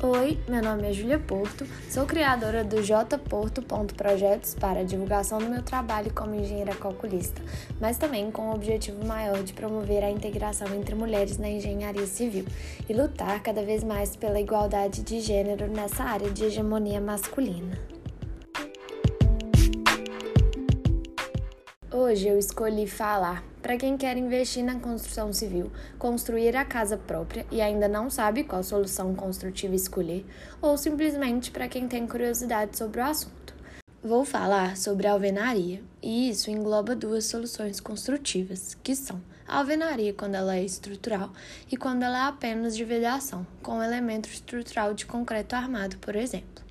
Oi, meu nome é Júlia Porto, sou criadora do jporto.projetos para divulgação do meu trabalho como engenheira calculista, mas também com o objetivo maior de promover a integração entre mulheres na engenharia civil e lutar cada vez mais pela igualdade de gênero nessa área de hegemonia masculina. Hoje eu escolhi falar para quem quer investir na construção civil, construir a casa própria e ainda não sabe qual solução construtiva escolher, ou simplesmente para quem tem curiosidade sobre o assunto. Vou falar sobre alvenaria, e isso engloba duas soluções construtivas, que são a alvenaria quando ela é estrutural e quando ela é apenas de vedação, com elemento estrutural de concreto armado, por exemplo.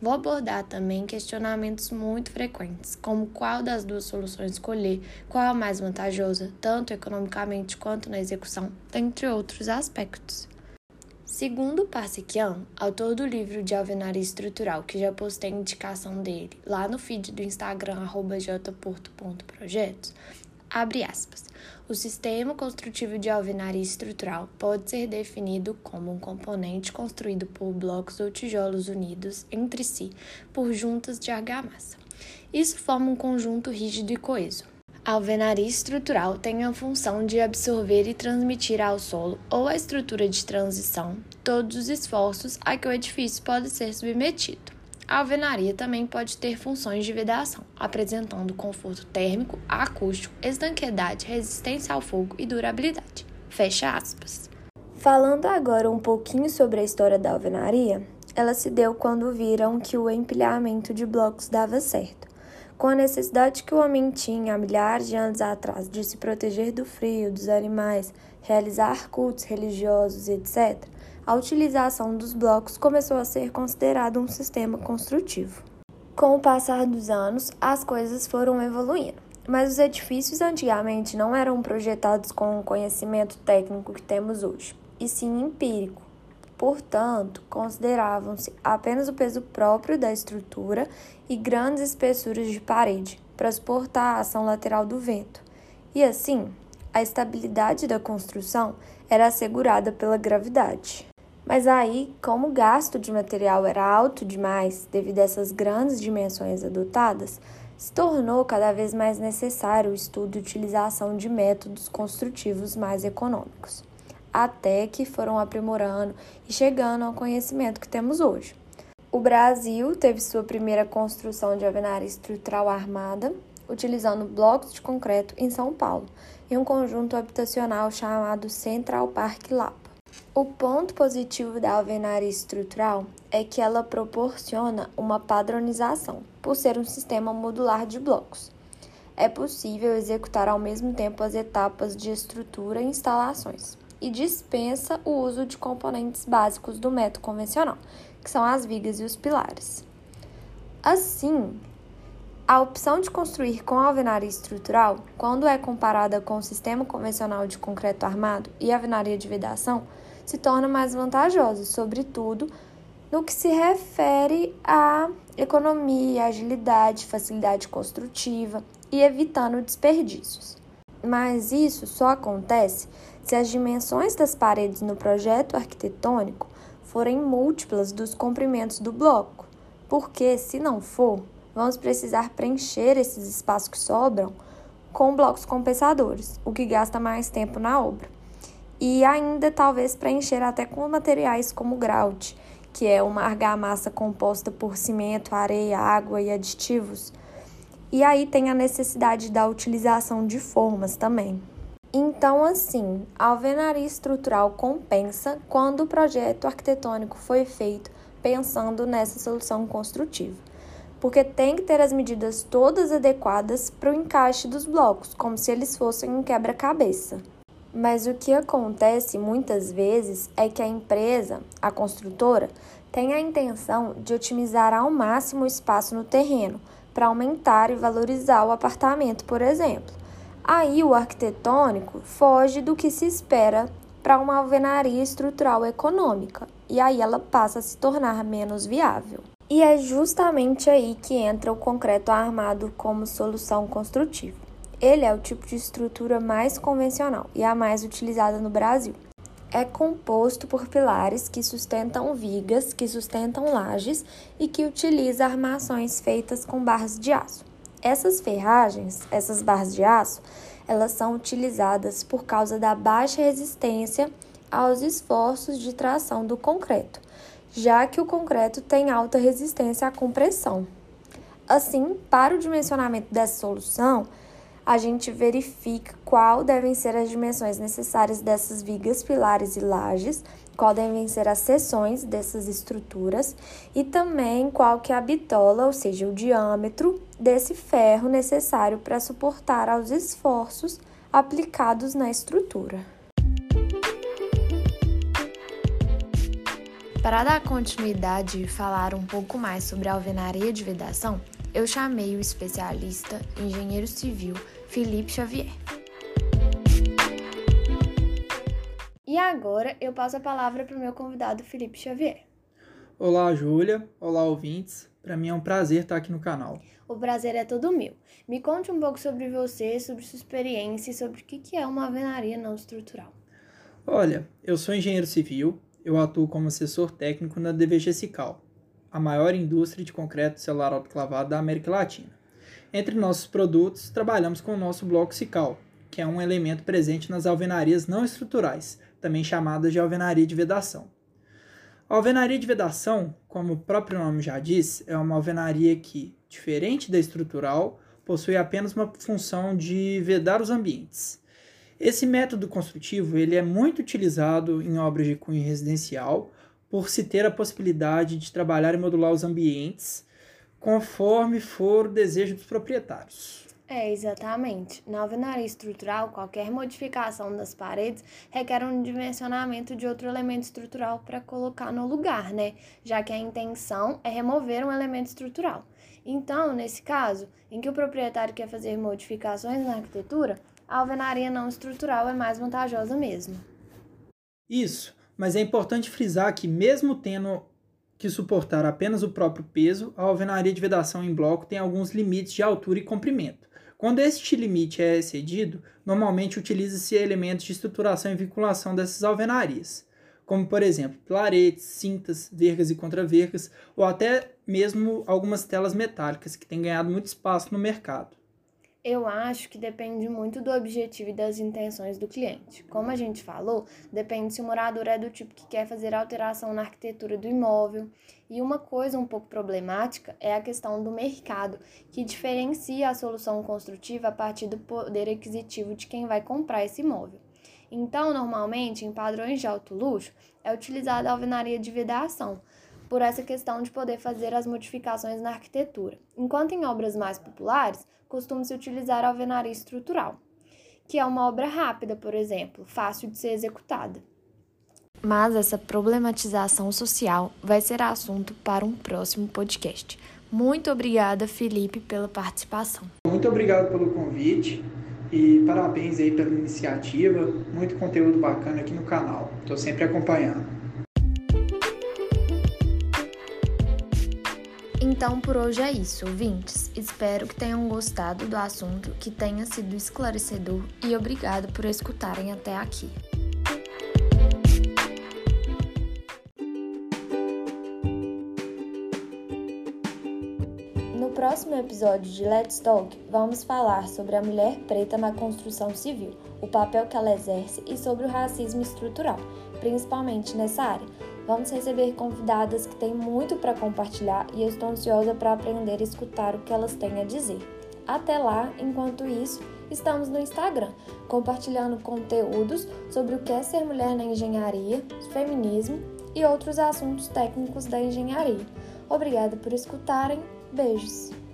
Vou abordar também questionamentos muito frequentes, como qual das duas soluções escolher, qual é a mais vantajosa, tanto economicamente quanto na execução, dentre outros aspectos. Segundo Parsiquian, autor do livro de alvenaria estrutural, que já postei indicação dele lá no feed do Instagram jporto.projetos, Abre aspas. O sistema construtivo de alvenaria estrutural pode ser definido como um componente construído por blocos ou tijolos unidos entre si por juntas de argamassa. Isso forma um conjunto rígido e coeso. A alvenaria estrutural tem a função de absorver e transmitir ao solo ou à estrutura de transição todos os esforços a que o edifício pode ser submetido. A alvenaria também pode ter funções de vedação, apresentando conforto térmico, acústico, estanqueidade, resistência ao fogo e durabilidade. Fecha aspas. Falando agora um pouquinho sobre a história da alvenaria, ela se deu quando viram que o empilhamento de blocos dava certo. Com a necessidade que o homem tinha há milhares de anos atrás de se proteger do frio, dos animais, realizar cultos religiosos, etc., a utilização dos blocos começou a ser considerado um sistema construtivo. Com o passar dos anos, as coisas foram evoluindo, mas os edifícios antigamente não eram projetados com o conhecimento técnico que temos hoje, e sim empírico. Portanto, consideravam-se apenas o peso próprio da estrutura e grandes espessuras de parede para suportar a ação lateral do vento. E assim, a estabilidade da construção era assegurada pela gravidade. Mas aí, como o gasto de material era alto demais devido a essas grandes dimensões adotadas, se tornou cada vez mais necessário o estudo e utilização de métodos construtivos mais econômicos, até que foram aprimorando e chegando ao conhecimento que temos hoje. O Brasil teve sua primeira construção de alvenaria estrutural armada, utilizando blocos de concreto em São Paulo, e um conjunto habitacional chamado Central Park Lapa. O ponto positivo da alvenaria estrutural é que ela proporciona uma padronização, por ser um sistema modular de blocos. É possível executar ao mesmo tempo as etapas de estrutura e instalações, e dispensa o uso de componentes básicos do método convencional, que são as vigas e os pilares. Assim, a opção de construir com alvenaria estrutural, quando é comparada com o sistema convencional de concreto armado e alvenaria de vedação, se torna mais vantajosa, sobretudo no que se refere à economia, agilidade, facilidade construtiva e evitando desperdícios. Mas isso só acontece se as dimensões das paredes no projeto arquitetônico forem múltiplas dos comprimentos do bloco, porque, se não for, vamos precisar preencher esses espaços que sobram com blocos compensadores, o que gasta mais tempo na obra e ainda talvez preencher até com materiais como grout, que é uma argamassa composta por cimento, areia, água e aditivos. E aí tem a necessidade da utilização de formas também. Então, assim, a alvenaria estrutural compensa quando o projeto arquitetônico foi feito pensando nessa solução construtiva, porque tem que ter as medidas todas adequadas para o encaixe dos blocos, como se eles fossem um quebra-cabeça. Mas o que acontece muitas vezes é que a empresa, a construtora, tem a intenção de otimizar ao máximo o espaço no terreno para aumentar e valorizar o apartamento, por exemplo. Aí o arquitetônico foge do que se espera para uma alvenaria estrutural econômica e aí ela passa a se tornar menos viável. E é justamente aí que entra o concreto armado como solução construtiva. Ele é o tipo de estrutura mais convencional e a mais utilizada no Brasil. é composto por pilares que sustentam vigas, que sustentam lajes e que utiliza armações feitas com barras de aço. Essas ferragens, essas barras de aço, elas são utilizadas por causa da baixa resistência aos esforços de tração do concreto, já que o concreto tem alta resistência à compressão. Assim, para o dimensionamento dessa solução, a gente verifica qual devem ser as dimensões necessárias dessas vigas, pilares e lajes, qual devem ser as seções dessas estruturas e também qual que é a bitola, ou seja, o diâmetro desse ferro necessário para suportar aos esforços aplicados na estrutura. Para dar continuidade e falar um pouco mais sobre a alvenaria de vedação, eu chamei o especialista engenheiro civil Felipe Xavier. E agora eu passo a palavra para o meu convidado Felipe Xavier. Olá, Júlia. Olá, ouvintes. Para mim é um prazer estar aqui no canal. O prazer é todo meu. Me conte um pouco sobre você, sobre sua experiência e sobre o que é uma alvenaria não estrutural. Olha, eu sou engenheiro civil, eu atuo como assessor técnico na DVG Cical, a maior indústria de concreto celular autoclavado da América Latina. Entre nossos produtos, trabalhamos com o nosso bloco Cical, que é um elemento presente nas alvenarias não estruturais, também chamadas de alvenaria de vedação. A alvenaria de vedação, como o próprio nome já diz, é uma alvenaria que, diferente da estrutural, possui apenas uma função de vedar os ambientes. Esse método construtivo ele é muito utilizado em obras de cunho residencial, por se ter a possibilidade de trabalhar e modular os ambientes conforme for o desejo dos proprietários. É, exatamente. Na alvenaria estrutural, qualquer modificação das paredes requer um dimensionamento de outro elemento estrutural para colocar no lugar, né? Já que a intenção é remover um elemento estrutural. Então, nesse caso, em que o proprietário quer fazer modificações na arquitetura, a alvenaria não estrutural é mais vantajosa mesmo. Isso, mas é importante frisar que, mesmo tendo que suportar apenas o próprio peso, a alvenaria de vedação em bloco tem alguns limites de altura e comprimento. Quando este limite é excedido, normalmente utiliza-se elementos de estruturação e vinculação dessas alvenarias, como por exemplo pilaretes, cintas, vergas e contravergas, ou até mesmo algumas telas metálicas que têm ganhado muito espaço no mercado. Eu acho que depende muito do objetivo e das intenções do cliente. Como a gente falou, depende se o morador é do tipo que quer fazer alteração na arquitetura do imóvel. E uma coisa um pouco problemática é a questão do mercado, que diferencia a solução construtiva a partir do poder aquisitivo de quem vai comprar esse imóvel. Então, normalmente, em padrões de alto luxo, é utilizada a alvenaria de vedação, por essa questão de poder fazer as modificações na arquitetura. Enquanto em obras mais populares, costuma-se utilizar a alvenaria estrutural, que é uma obra rápida, por exemplo, fácil de ser executada. Mas essa problematização social vai ser assunto para um próximo podcast. Muito obrigada, Felipe, pela participação. Muito obrigado pelo convite e parabéns aí pela iniciativa. Muito conteúdo bacana aqui no canal. Estou sempre acompanhando. Então por hoje é isso, ouvintes. Espero que tenham gostado do assunto, que tenha sido esclarecedor e obrigado por escutarem até aqui. No próximo episódio de Let's Talk, vamos falar sobre a mulher preta na construção civil, o papel que ela exerce e sobre o racismo estrutural, principalmente nessa área Vamos receber convidadas que têm muito para compartilhar e eu estou ansiosa para aprender e escutar o que elas têm a dizer. Até lá, enquanto isso, estamos no Instagram, compartilhando conteúdos sobre o que é ser mulher na engenharia, feminismo e outros assuntos técnicos da engenharia. Obrigada por escutarem. Beijos!